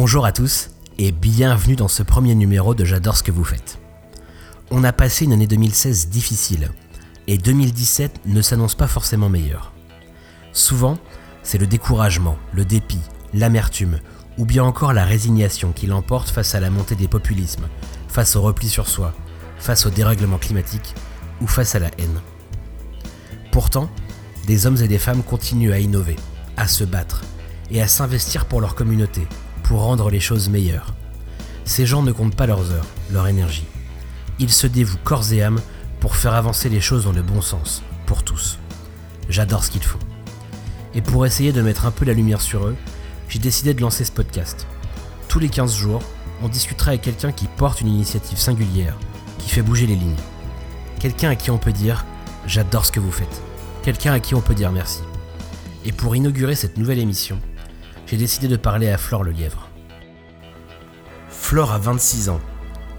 Bonjour à tous et bienvenue dans ce premier numéro de J'adore ce que vous faites. On a passé une année 2016 difficile et 2017 ne s'annonce pas forcément meilleure. Souvent, c'est le découragement, le dépit, l'amertume ou bien encore la résignation qui l'emporte face à la montée des populismes, face au repli sur soi, face au dérèglement climatique ou face à la haine. Pourtant, des hommes et des femmes continuent à innover, à se battre et à s'investir pour leur communauté, pour rendre les choses meilleures. Ces gens ne comptent pas leurs heures, leur énergie. Ils se dévouent corps et âme pour faire avancer les choses dans le bon sens, pour tous. J'adore ce qu'ils font. Et pour essayer de mettre un peu la lumière sur eux, j'ai décidé de lancer ce podcast. Tous les 15 jours, on discutera avec quelqu'un qui porte une initiative singulière, qui fait bouger les lignes. Quelqu'un à qui on peut dire J'adore ce que vous faites. Quelqu'un à qui on peut dire merci. Et pour inaugurer cette nouvelle émission, j'ai décidé de parler à Flore le Lièvre. Flore a 26 ans.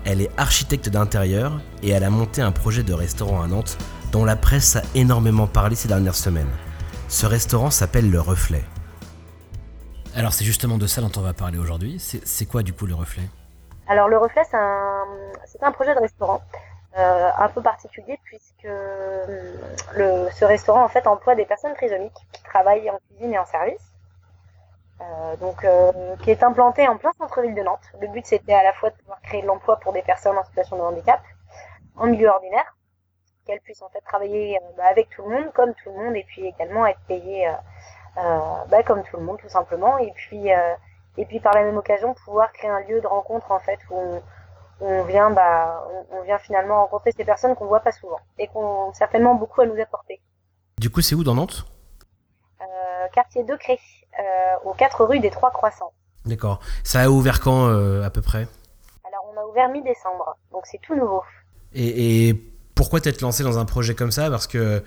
Elle est architecte d'intérieur et elle a monté un projet de restaurant à Nantes dont la presse a énormément parlé ces dernières semaines. Ce restaurant s'appelle Le Reflet. Alors c'est justement de ça dont on va parler aujourd'hui. C'est quoi du coup le reflet? Alors le reflet c'est un, un, projet de restaurant euh, un peu particulier puisque euh, le, ce restaurant en fait emploie des personnes trisomiques qui travaillent en cuisine et en service. Euh, donc, euh, qui est implanté en plein centre-ville de Nantes. Le but, c'était à la fois de pouvoir créer de l'emploi pour des personnes en situation de handicap en milieu ordinaire, qu'elles puissent en fait travailler euh, bah, avec tout le monde, comme tout le monde, et puis également être payées bah, comme tout le monde, tout simplement. Et puis, et puis par la même occasion, pouvoir créer un lieu de rencontre en fait où on, vient, bah, on, vient finalement rencontrer ces personnes qu'on voit pas souvent et qu'on certainement beaucoup à nous apporter. Du coup, c'est où dans Nantes? Quartier de Cré. Euh, aux 4 rues des Trois Croissants. D'accord. Ça a ouvert quand euh, à peu près? Alors on a ouvert mi-décembre, donc c'est tout nouveau. Et, pourquoi t'être lancé dans un projet comme ça? Parce que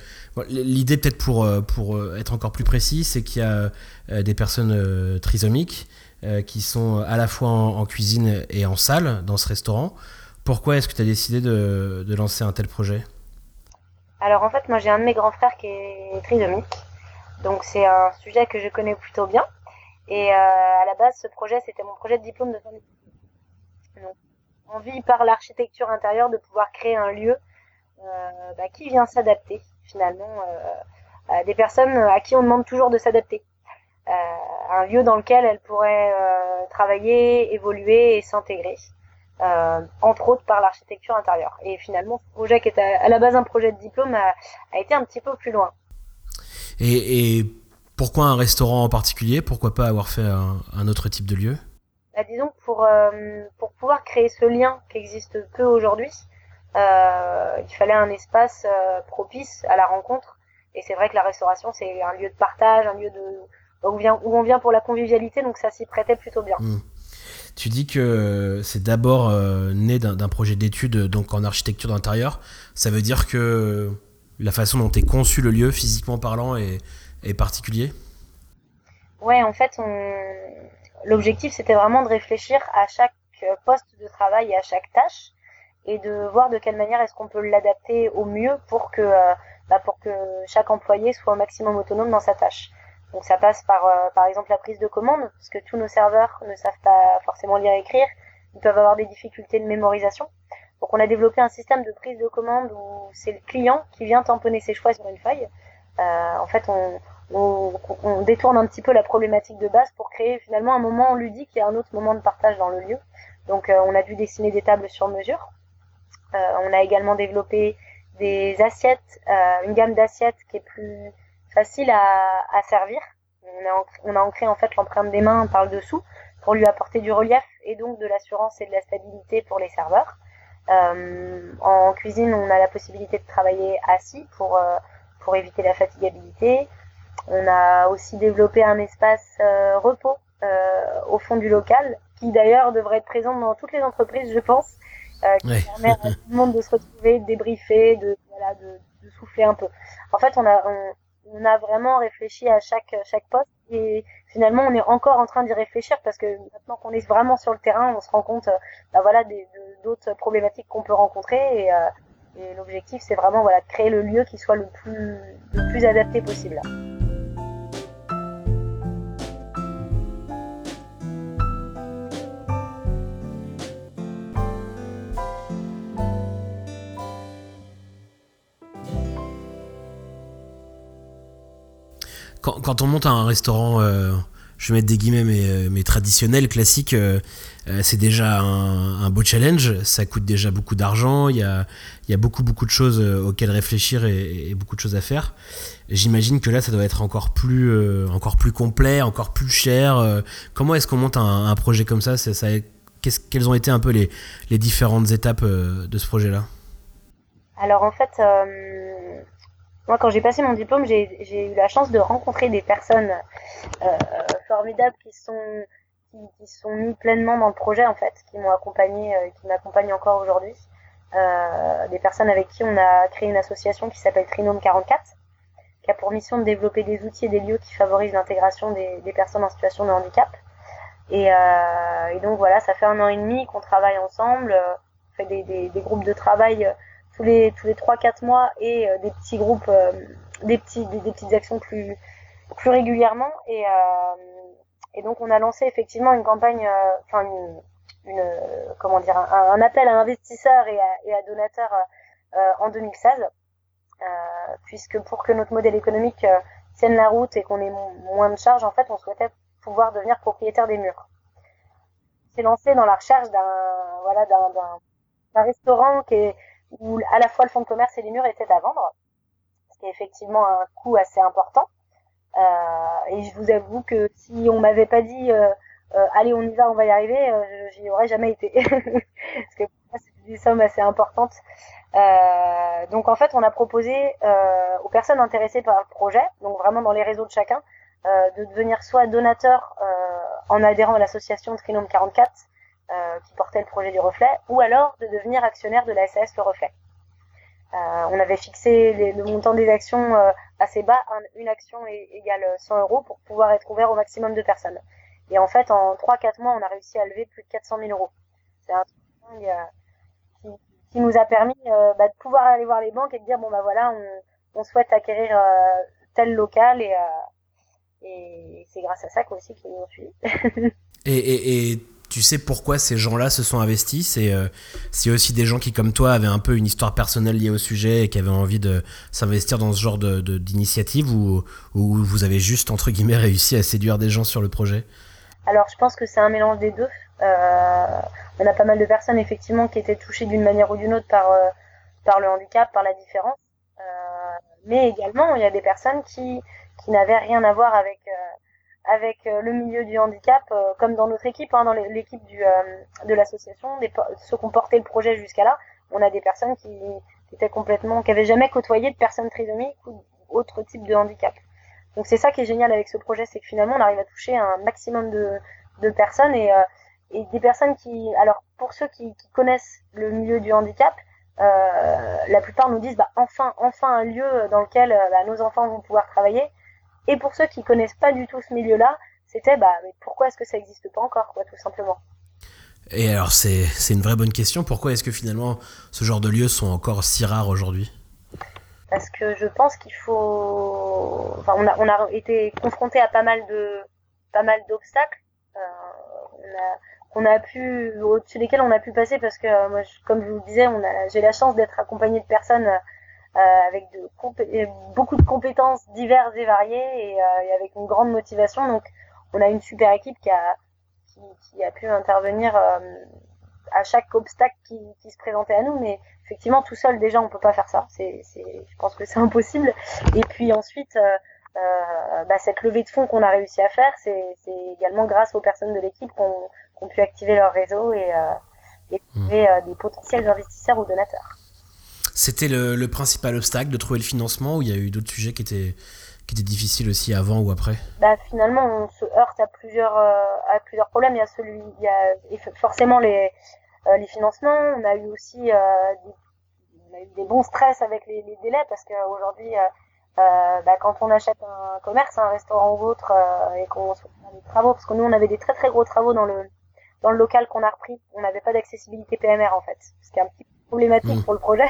l'idée peut-être pour, euh, pour être encore plus précis, c'est qu'il y a des personnes trisomiques qui sont à la fois en, cuisine et en salle dans ce restaurant. Pourquoi est-ce que tu as décidé de, de lancer un tel projet? Alors en fait, moi j'ai un de mes grands frères qui est trisomique donc c'est un sujet que je connais plutôt bien. Et euh, à la base, ce projet, c'était mon projet de diplôme de fin d'études. Envie par l'architecture intérieure de pouvoir créer un lieu euh, bah, qui vient s'adapter finalement euh, à des personnes à qui on demande toujours de s'adapter. un lieu dans lequel elles pourraient travailler, évoluer et s'intégrer. entre autres par l'architecture intérieure. Et finalement, ce projet qui était à la base un projet de diplôme a été un petit peu plus loin. Et, pourquoi un restaurant en particulier? Pourquoi pas avoir fait un, autre type de lieu? Bah, Disons pour, euh, pour pouvoir créer ce lien qui existe peu aujourd'hui, euh, il fallait un espace euh, propice à la rencontre. Et c'est vrai que la restauration, c'est un lieu de partage, un lieu de, où, vient, où on vient pour la convivialité, donc ça s'y prêtait plutôt bien. Hmm. Tu dis que c'est d'abord né d'un projet d'études donc en architecture d'intérieur. Ça veut dire que la façon dont est conçu le lieu, physiquement parlant, est, particulier Ouais, en fait, l'objectif, c'était vraiment de réfléchir à chaque poste de travail et à chaque tâche et de voir de quelle manière est-ce qu'on peut l'adapter au mieux pour que, euh, bah, pour que chaque employé soit au maximum autonome dans sa tâche. Donc ça passe par, euh, par exemple, la prise de commande, parce que tous nos serveurs ne savent pas forcément lire et écrire, ils peuvent avoir des difficultés de mémorisation. Donc on a développé un système de prise de commande où c'est le client qui vient tamponner ses choix sur une feuille. Euh, en fait, on, détourne un petit peu la problématique de base pour créer finalement un moment ludique et un autre moment de partage dans le lieu. Donc euh, on a dû dessiner des tables sur mesure. Euh, on a également développé des assiettes, une gamme d'assiettes qui est plus facile à, servir. On a, on a ancré en fait l'empreinte des mains par le dessous pour lui apporter du relief et donc de l'assurance et de la stabilité pour les serveurs. Euh, en cuisine, on a la possibilité de travailler assis pour, euh, pour éviter la fatigabilité. On a aussi développé un espace euh, repos au fond du local, qui d'ailleurs devrait être présent dans toutes les entreprises, je pense, qui permet à tout le monde de se retrouver, de débriefer, de, voilà, de, de souffler un peu. En fait, on a, on, a vraiment réfléchi à chaque, chaque poste et finalement on est encore en train d'y réfléchir parce que maintenant qu'on est vraiment sur le terrain, on se rend compte bah voilà d'autres problématiques qu'on peut rencontrer et, euh, et l'objectif c'est vraiment voilà de créer le lieu qui soit le plus adapté possible. Quand, on monte un restaurant, je vais mettre des guillemets, mais, mais traditionnel, classique, c'est déjà un, beau challenge. Ça coûte déjà beaucoup d'argent. Il y a, beaucoup, beaucoup de choses auxquelles réfléchir et, beaucoup de choses à faire. J'imagine que là, ça doit être encore plus, encore plus complet, encore plus cher. comment est-ce qu'on monte un, projet comme ça, quelles ont été un peu les, différentes étapes euh, de ce projet-là? Alors en fait, euh, moi quand j'ai passé mon diplôme, j'ai eu la chance de rencontrer des personnes euh, formidables qui sont qui, sont mis pleinement dans le projet en fait, qui m'ont accompagné, qui m'accompagnent encore aujourd'hui. des personnes avec qui on a créé une association qui s'appelle Trinome 44, qui a pour mission de développer des outils et des lieux qui favorisent l'intégration des, des personnes en situation de handicap. Euh, et, donc voilà, ça fait un an et demi qu'on travaille ensemble, euh, on fait des, des, des, groupes de travail euh, tous les tous les trois quatre mois et des petits groupes, des petits des, petites actions plus plus régulièrement et et donc on a lancé effectivement une campagne, enfin une, une, comment dire un, appel à investisseurs et à, et à donateurs euh, en 2016 euh, puisque pour que notre modèle économique tienne la route et qu'on ait moins de charges en fait on souhaitait pouvoir devenir propriétaire des murs. C'est lancé dans la recherche d'un voilà d'un restaurant qui est où à la fois le fonds de commerce et les murs étaient à vendre, ce qui est effectivement un coût assez important. Euh, et je vous avoue que si on m'avait pas dit euh, euh, allez on y va, on va y arriver, j'y aurais jamais été, parce que c'est des sommes assez importantes. Donc en fait on a proposé aux personnes intéressées par le projet, donc vraiment dans les réseaux de chacun, de devenir soit donateur en adhérant à l'association Trinome 44 euh, qui portait le projet du reflet, ou alors de devenir actionnaire de la SAS Le Reflet. on avait fixé le montant des actions assez bas, une action égale 100 euros pour pouvoir être ouvert au maximum de personnes. Et en fait, en 3-4 mois, on a réussi à lever plus de 400 000 euros. C'est un truc qui, nous a permis bah, de pouvoir aller voir les banques et de dire bon bah voilà, on, souhaite acquérir tel local et, c'est grâce à ça aussi qu'ils nous ont suivis. et, et, et, tu sais pourquoi ces gens-là se sont investis C'est euh, aussi des gens qui, comme toi, avaient un peu une histoire personnelle liée au sujet et qui avaient envie de s'investir dans ce genre d'initiative de, ou, ou vous avez juste, entre guillemets, réussi à séduire des gens sur le projet? Alors, je pense que c'est un mélange des deux. Euh, on a pas mal de personnes, effectivement, qui étaient touchées d'une manière ou d'une autre par, euh, par le handicap, par la différence. Mais également, il y a des personnes qui qui n'avait rien à voir avec avec euh, le milieu du handicap, euh, comme dans notre équipe, hein, dans l'équipe du de l'association, ceux qui ont porté le projet jusqu'à là, on a des personnes qui, étaient complètement, qui avaient jamais côtoyé de personnes trisomiques ou autre type de handicap. Donc c'est ça qui est génial avec ce projet, c'est que finalement on arrive à toucher un maximum de, de personnes et, et des personnes qui, alors pour ceux qui, qui connaissent le milieu du handicap, euh, la plupart nous disent bah enfin enfin un lieu dans lequel bah, nos enfants vont pouvoir travailler et pour ceux qui connaissent pas du tout ce milieu-là, c'était bah mais pourquoi est-ce que ça n'existe pas encore, quoi, tout simplement? Et alors c'est c'est une vraie bonne question. Pourquoi est-ce que finalement ce genre de lieux sont encore si rares aujourd'hui? Parce que je pense qu'il faut. Enfin, on a on a été confronté à pas mal de pas mal d'obstacles. Euh, on a on a pu au-dessus desquels on a pu passer parce que moi comme je vous le disais on a j'ai la chance d'être accompagné de personnes euh, avec de beaucoup de compétences diverses et variées et, euh, et, avec une grande motivation. Donc, on a une super équipe qui a, qui, qui a pu intervenir euh, à chaque obstacle qui, qui, se présentait à nous. Mais effectivement, tout seul, déjà, on peut pas faire ça. C'est, je pense que c'est impossible. Et puis ensuite, euh, bah, cette levée de fonds qu'on a réussi à faire, c'est, également grâce aux personnes de l'équipe qu'on, qu'on pu activer leur réseau et, euh, et trouver mmh. des potentiels investisseurs ou donateurs. C'était le, le, principal obstacle de trouver le financement ou il y a eu d'autres sujets qui étaient, qui étaient difficiles aussi avant ou après? Bah, Finalement, on se heurte à plusieurs, euh, à plusieurs problèmes. Il y a, celui, il y a forcément les, euh, les financements. On a eu aussi euh, des, on a eu des bons stress avec les, les délais parce qu'aujourd'hui, euh, bah, quand on achète un commerce, un restaurant ou autre, euh, et qu'on fait des travaux, parce que nous on avait des très très gros travaux dans le dans le local qu'on a repris, on n'avait pas d'accessibilité PMR en fait, ce qui est un petit peu problématique mmh. pour le projet.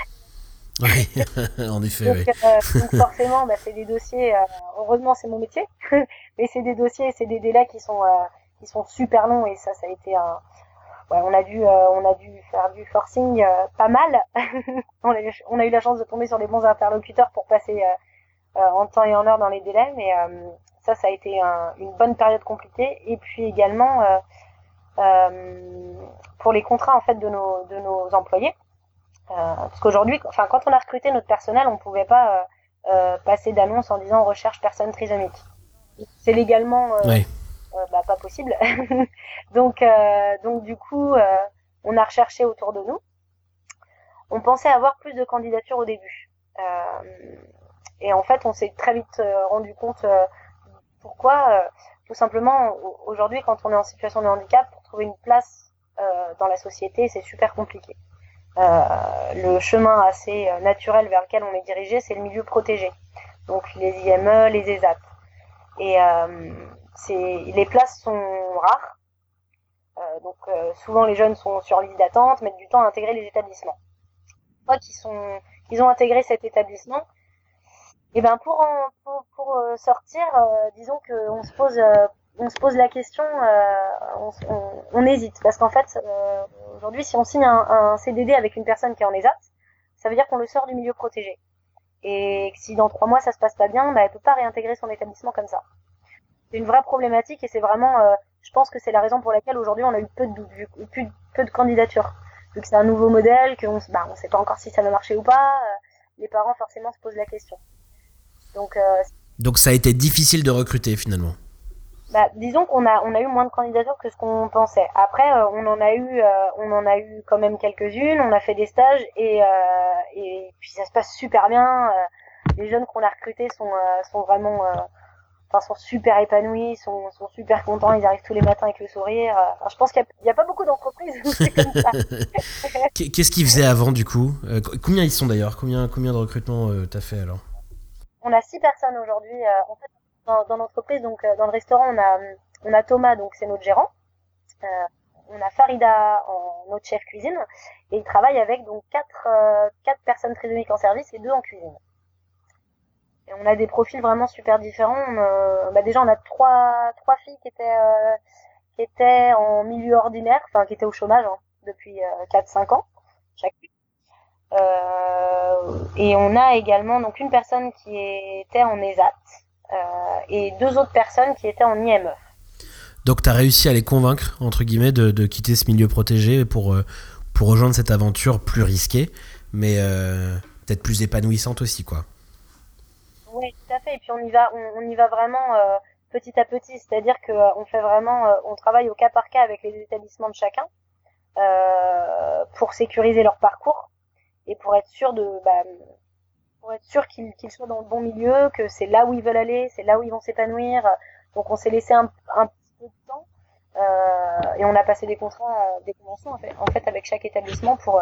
Oui, en effet. Donc, euh, donc forcément, bah, c'est des dossiers. Euh, heureusement, c'est mon métier, mais c'est des dossiers, c'est des délais qui sont euh, qui sont super longs et ça, ça a été un. Ouais, on a dû on a dû faire du forcing pas mal. on, a, on, a, eu la chance de tomber sur des bons interlocuteurs pour passer en temps et en heure dans les délais, mais ça, ça a été une bonne période compliquée. Et puis également pour les contrats en fait de nos de nos employés, parce qu'aujourd'hui, enfin quand on a recruté notre personnel, on pouvait pas passer d'annonce en disant recherche personne trisomique. C'est légalement bah, pas possible. donc donc du coup, on a recherché autour de nous on pensait avoir plus de candidatures au début. Euh, et en fait, on s'est très vite euh, rendu compte euh, pourquoi. tout simplement, aujourd'hui, quand on est en situation de handicap, pour trouver une place dans la société, c'est super compliqué. Le chemin assez naturel vers lequel on est dirigé, c'est le milieu protégé. Donc les IME, les ESAT. Et les places sont rares. donc souvent les jeunes sont sur liste d'attente, mettent du temps à intégrer les établissements fois qu'ils sont qu'ils ont intégré cet établissement, et ben pour pour, pour, euh, sortir, euh, disons que on se pose euh, on se pose la question, on, on, hésite parce qu'en fait aujourd'hui si on signe un, CDD avec une personne qui est en ESAT, ça veut dire qu'on le sort du milieu protégé. Et si dans trois mois ça se passe pas bien, bah, elle peut pas réintégrer son établissement comme ça. C'est une vraie problématique et c'est vraiment, je pense que c'est la raison pour laquelle aujourd'hui on a eu peu de, peu, peu de candidatures vu que c'est un nouveau modèle, qu'on bah, on sait pas encore si ça va marcher ou pas, euh, les parents forcément se posent la question. Donc, euh, Donc ça a été difficile de recruter finalement. Bah, disons qu'on a on a eu moins de candidatures que ce qu'on pensait. Après, euh, on en a eu on en a eu quand même quelques-unes. On a fait des stages et et puis ça se passe super bien. les jeunes qu'on a recrutés sont sont vraiment enfin, sont super épanouis, sont, sont super contents, ils arrivent tous les matins avec le sourire. Enfin, je pense qu'il n'y a, pas beaucoup d'entreprises comme ça. Qu'est-ce qu'ils faisaient avant du coup? Euh, Combien ils sont d'ailleurs? Combien, combien de recrutements euh, t'as fait alors? On a six personnes aujourd'hui. Euh, en fait, dans, dans l'entreprise, donc dans le restaurant, on a, on a Thomas, donc c'est notre gérant. on a Farida en notre chef cuisine et il travaille avec donc quatre, quatre personnes très uniques en service et deux en cuisine on a des profils vraiment super différents. bah déjà, on a trois, trois filles qui étaient, euh, qui étaient en milieu ordinaire, enfin qui étaient au chômage hein, depuis 4-5 euh, ans chacune. Euh, et on a également donc une personne qui était en ESAT et deux autres personnes qui étaient en IME. Donc tu as réussi à les convaincre, entre guillemets, de, de quitter ce milieu protégé pour, pour rejoindre cette aventure plus risquée, mais peut-être plus épanouissante aussi, quoi. Oui, tout à fait. Et puis on y va, on, y va vraiment euh, petit à petit. C'est-à-dire que euh, on fait vraiment, euh, on travaille au cas par cas avec les établissements de chacun pour sécuriser leur parcours et pour être sûr de, bah, pour être sûr qu'ils soient dans le bon milieu, que c'est là où ils veulent aller, c'est là où ils vont s'épanouir. Donc on s'est laissé un, un petit peu de temps et on a passé des contrats, des conventions en fait, en fait avec chaque établissement pour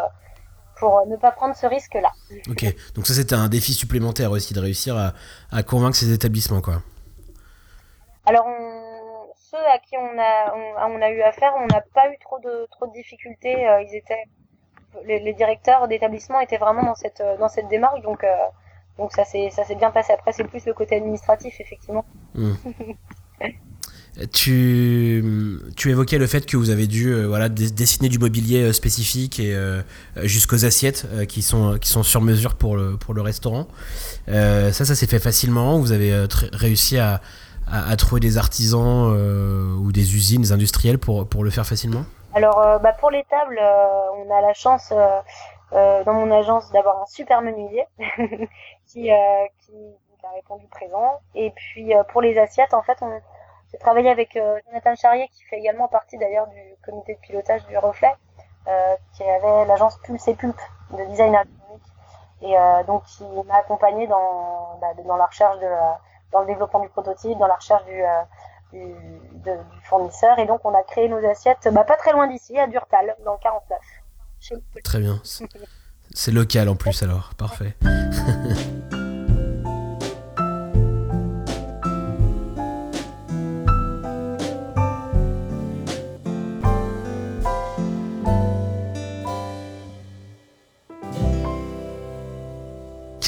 pour ne pas prendre ce risque-là. Ok, donc ça c'était un défi supplémentaire aussi de réussir à, convaincre ces établissements, quoi. Alors ceux à qui on a, on, a eu affaire, on n'a pas eu trop de, trop de difficultés. Euh, ils étaient, les, directeurs d'établissement étaient vraiment dans cette, dans cette démarche, donc, euh, donc ça s'est, bien passé. Après c'est plus le côté administratif, effectivement. Hmm. Tu, tu évoquais le fait que vous avez dû euh, voilà, dessiner du mobilier euh, spécifique et euh, jusqu'aux assiettes qui, sont, qui sont sur mesure pour le, pour le restaurant. ça, ça s'est fait facilement. Vous avez réussi à, à, trouver des artisans ou des usines industrielles pour, pour le faire facilement? Alors, bah pour les tables, on a la chance dans mon agence d'avoir un super menuisier qui, qui, a répondu présent. Et puis pour les assiettes, en fait, on j'ai travaillé avec euh, Jonathan Charrier, qui fait également partie d'ailleurs du comité de pilotage du Reflet, euh, qui avait l'agence Pulse et Pulp de design ergonomique, et euh, donc qui m'a accompagné dans, bah, dans la recherche de, dans le développement du prototype, dans la recherche du, du, du, fournisseur, et donc on a créé nos assiettes, bah, pas très loin d'ici, à Durtal, dans le 49. Très bien. C'est local en plus alors, parfait.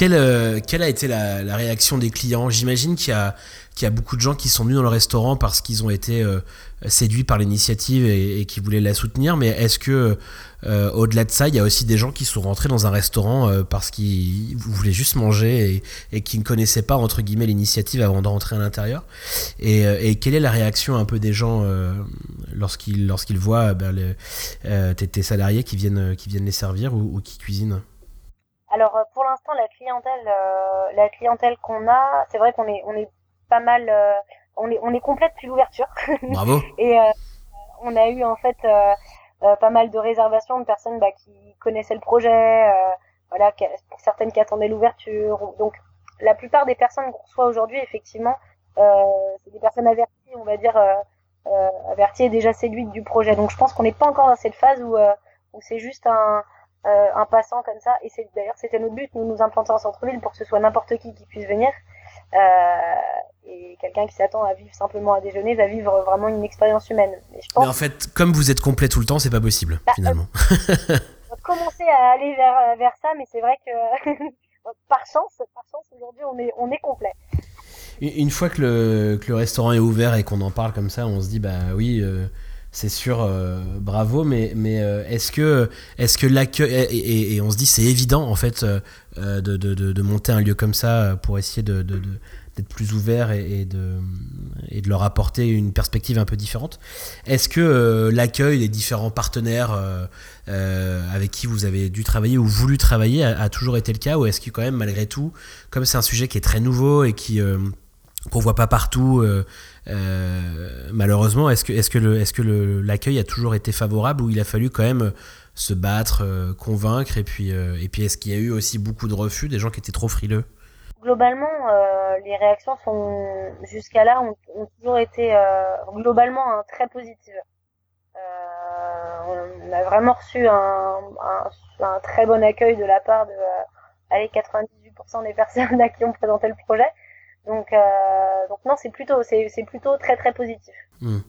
Quelle, quelle a été la, réaction des clients? J'imagine qu'il y a beaucoup de gens qui sont venus dans le restaurant parce qu'ils ont été euh, séduits par l'initiative et, qui voulaient la soutenir. Mais est-ce que, euh, au-delà de ça, il y a aussi des gens qui sont rentrés dans un restaurant euh, parce qu'ils voulaient juste manger et, qui ne connaissaient pas, entre guillemets, l'initiative avant de rentrer à l'intérieur? Et, quelle est la réaction un peu des gens lorsqu'ils voient ben, tes, salariés qui viennent, les servir ou, qui cuisinent? La clientèle la clientèle qu'on a c'est vrai qu'on est on est pas mal. Euh, on est on est complète depuis l'ouverture. Bravo. et euh, on a eu en fait euh, pas mal de réservations de personnes bah, qui connaissaient le projet, voilà, pour certaines qui attendaient l'ouverture. Donc la plupart des personnes qu'on reçoit aujourd'hui, effectivement, c'est des personnes averties, on va dire, averties et déjà séduites du projet. Donc je pense qu'on n'est pas encore dans cette phase où, où c'est juste un, un passant comme ça. Et c'est d'ailleurs c'était notre but, nous nous implanter en centre-ville pour que ce soit n'importe qui qui puisse venir. Euh, et quelqu'un qui s'attend à vivre simplement à déjeuner va vivre vraiment une expérience humaine. Mais, je pense... Mais en fait, comme vous êtes complet tout le temps, c'est pas possible bah, finalement. Euh, on va commencer à aller vers, vers ça, mais c'est vrai que par chance, par chance aujourd'hui, on est, on est complet. Une fois que le, que le restaurant est ouvert et qu'on en parle comme ça, on se dit bah oui. Euh, c'est sûr, euh, bravo, mais, mais est-ce que, est que l'accueil, et, on se dit c'est évident en fait de, de, de, monter un lieu comme ça pour essayer de, d'être plus ouvert et, de, et de leur apporter une perspective un peu différente. Est-ce que euh, l'accueil des différents partenaires euh, euh, avec qui vous avez dû travailler ou voulu travailler a, toujours été le cas ou est-ce que quand même malgré tout, comme c'est un sujet qui est très nouveau et qui qu'on voit pas partout, malheureusement, est-ce que est-ce que le est-ce que l'accueil a toujours été favorable ou il a fallu quand même se battre, convaincre et puis et puis est-ce qu'il y a eu aussi beaucoup de refus, des gens qui étaient trop frileux? Globalement, euh, les réactions sont jusqu'à là ont, toujours été euh, globalement hein, très positives. Euh, on a vraiment reçu un, un, très bon accueil de la part de allez, 98% des personnes à qui on présentait le projet. Donc, donc non, c'est plutôt, c'est, plutôt très très positif. Hmm.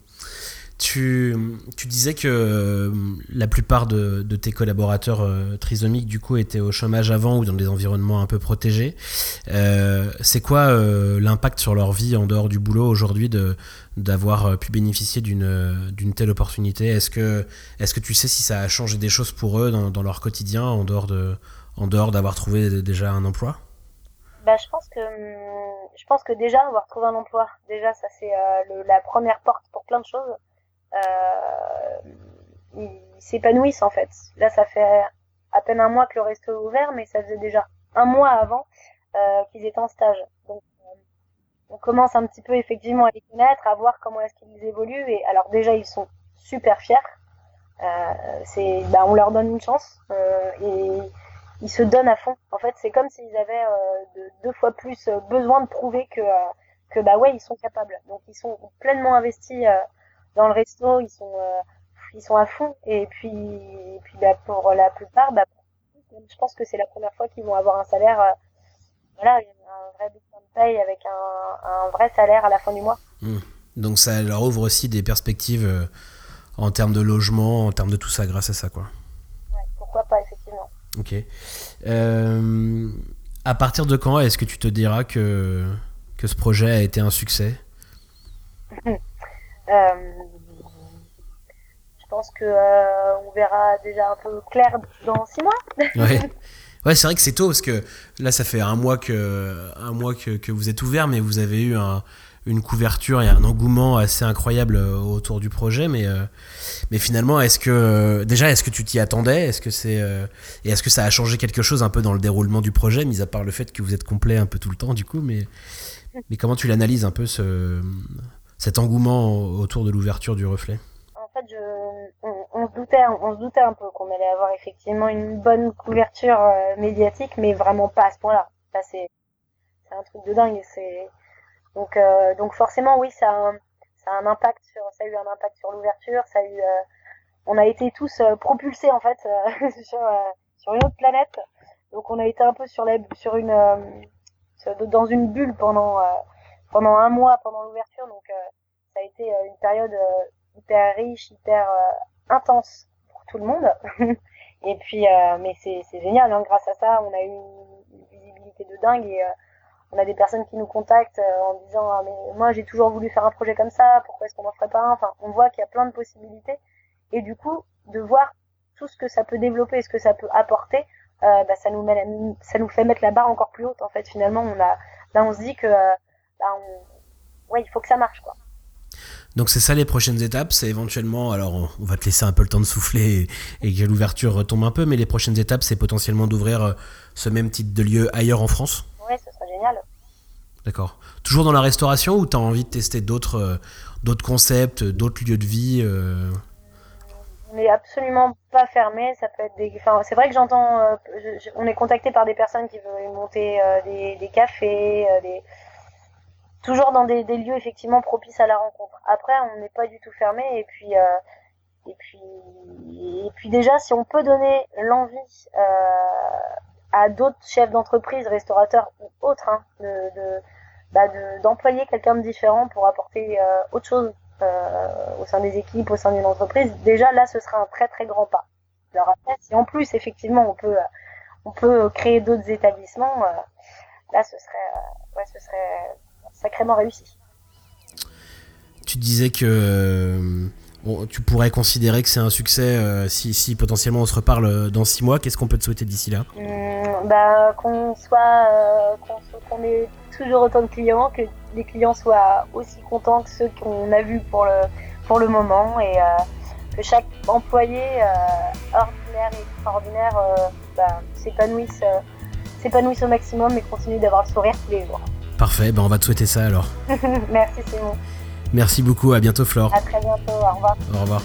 Tu, tu, disais que euh, la plupart de, tes collaborateurs euh, trisomiques du coup étaient au chômage avant ou dans des environnements un peu protégés. Euh, c'est quoi l'impact sur leur vie en dehors du boulot aujourd'hui de d'avoir pu bénéficier d'une d'une telle opportunité? Est-ce que est-ce que tu sais si ça a changé des choses pour eux dans, dans leur quotidien en dehors de en dehors d'avoir trouvé déjà un emploi? Bah, je pense que hum, je pense que déjà avoir trouvé un emploi, déjà ça c'est la première porte pour plein de choses. Euh, ils s'épanouissent en fait. Là, ça fait à peine un mois que le resto est ouvert, mais ça faisait déjà un mois avant euh, qu'ils étaient en stage. Donc, euh, on commence un petit peu effectivement à les connaître, à voir comment est-ce qu'ils évoluent. Et alors déjà, ils sont super fiers. Euh, c'est, bah, on leur donne une chance euh, et ils se donnent à fond. En fait, c'est comme s'ils avaient de, deux fois plus besoin de prouver que que bah ouais, ils sont capables. Donc, ils sont pleinement investis dans le resto, ils sont euh, ils sont à fond. Et puis, et puis bah, pour la plupart, bah, je pense que c'est la première fois qu'ils vont avoir un salaire, euh, voilà, un vrai bulletin de paye avec un, un, vrai salaire à la fin du mois. Mmh. Donc ça leur ouvre aussi des perspectives euh, en termes de logement, en termes de tout ça, grâce à ça, quoi. Ouais, pourquoi pas, effectivement. Ok. Euh, à partir de quand est-ce que tu te diras que, que ce projet a été un succès? Euh, je pense que euh, on verra déjà un peu clair dans six mois. ouais. Ouais, c'est vrai que c'est tôt parce que là, ça fait un mois que, un mois que, que vous êtes ouvert, mais vous avez eu un, une couverture et un engouement assez incroyable euh, autour du projet. Mais, mais finalement, est-ce que déjà, est-ce que tu t'y attendais? Est-ce que c'est et est-ce que ça a changé quelque chose un peu dans le déroulement du projet, mis à part le fait que vous êtes complet un peu tout le temps, du coup. Mais, mais comment tu l'analyses un peu ce, cet engouement autour de l'ouverture du reflet? En fait, on, se doutait, on se doutait un peu qu'on allait avoir effectivement une bonne couverture euh, médiatique, mais vraiment pas à ce point-là. c'est, un truc de dingue. C'est donc, euh, donc forcément, oui, ça a, ça a un impact sur, ça a eu un impact sur l'ouverture. Ça a eu, euh, on a été tous propulsés en fait sur, sur une autre planète. Donc, on a été un peu sur la, sur une, dans une bulle pendant pendant un mois pendant l'ouverture. Donc euh, ça a été euh, une période euh, hyper riche, hyper intense pour tout le monde. Et puis, mais c'est génial, hein, grâce à ça, on a eu une, visibilité dingue et on a des personnes qui nous contactent en disant ah, mais moi j'ai toujours voulu faire un projet comme ça, pourquoi est-ce qu'on n'en ferait pas un? Enfin, on voit qu'il y a plein de possibilités et du coup de voir tout ce que ça peut développer, ce que ça peut apporter, bah, ça nous met, ça nous fait mettre la barre encore plus haute en fait. Finalement, on a là on se dit que bah, ouais il faut que ça marche quoi. Donc c'est ça les prochaines étapes, c'est éventuellement, alors on va te laisser un peu le temps de souffler et, que l'ouverture retombe un peu, mais les prochaines étapes c'est potentiellement d'ouvrir euh, ce même type de lieu ailleurs en France Oui, ce serait génial. D'accord. Toujours dans la restauration ou tu as envie de tester d'autres euh, concepts, d'autres lieux de vie euh? On n'est absolument pas fermé, des... Enfin, c'est vrai que j'entends, on est contacté par des personnes qui veulent monter des, cafés, des toujours dans des, des, lieux effectivement propices à la rencontre. Après, on n'est pas du tout fermé et puis euh, et puis et puis déjà, si on peut donner l'envie euh, à d'autres chefs d'entreprise, restaurateurs ou autres, hein, de, de bah d'employer quelqu'un de différent pour apporter euh, autre chose euh, au sein des équipes, au sein d'une entreprise, déjà là, ce sera un très très grand pas. Alors après, si en plus effectivement on peut on peut créer d'autres établissements, euh, là, ce serait ouais, ce serait sacrément réussi. Tu disais que euh, tu pourrais considérer que c'est un succès euh, si, potentiellement on se reparle euh, dans six mois. Qu'est-ce qu'on peut te souhaiter d'ici là? Mmh, bah, Qu'on soit, qu'on ait toujours autant de clients, que les clients soient aussi contents que ceux qu'on a vus pour le, pour le moment et que chaque employé ordinaire et extraordinaire bah, s'épanouisse, s'épanouisse au maximum et continue d'avoir le sourire tous les jours. Parfait, ben on va te souhaiter ça alors. Merci Simon. Merci beaucoup, à bientôt Flore. À très bientôt, au revoir. Au revoir.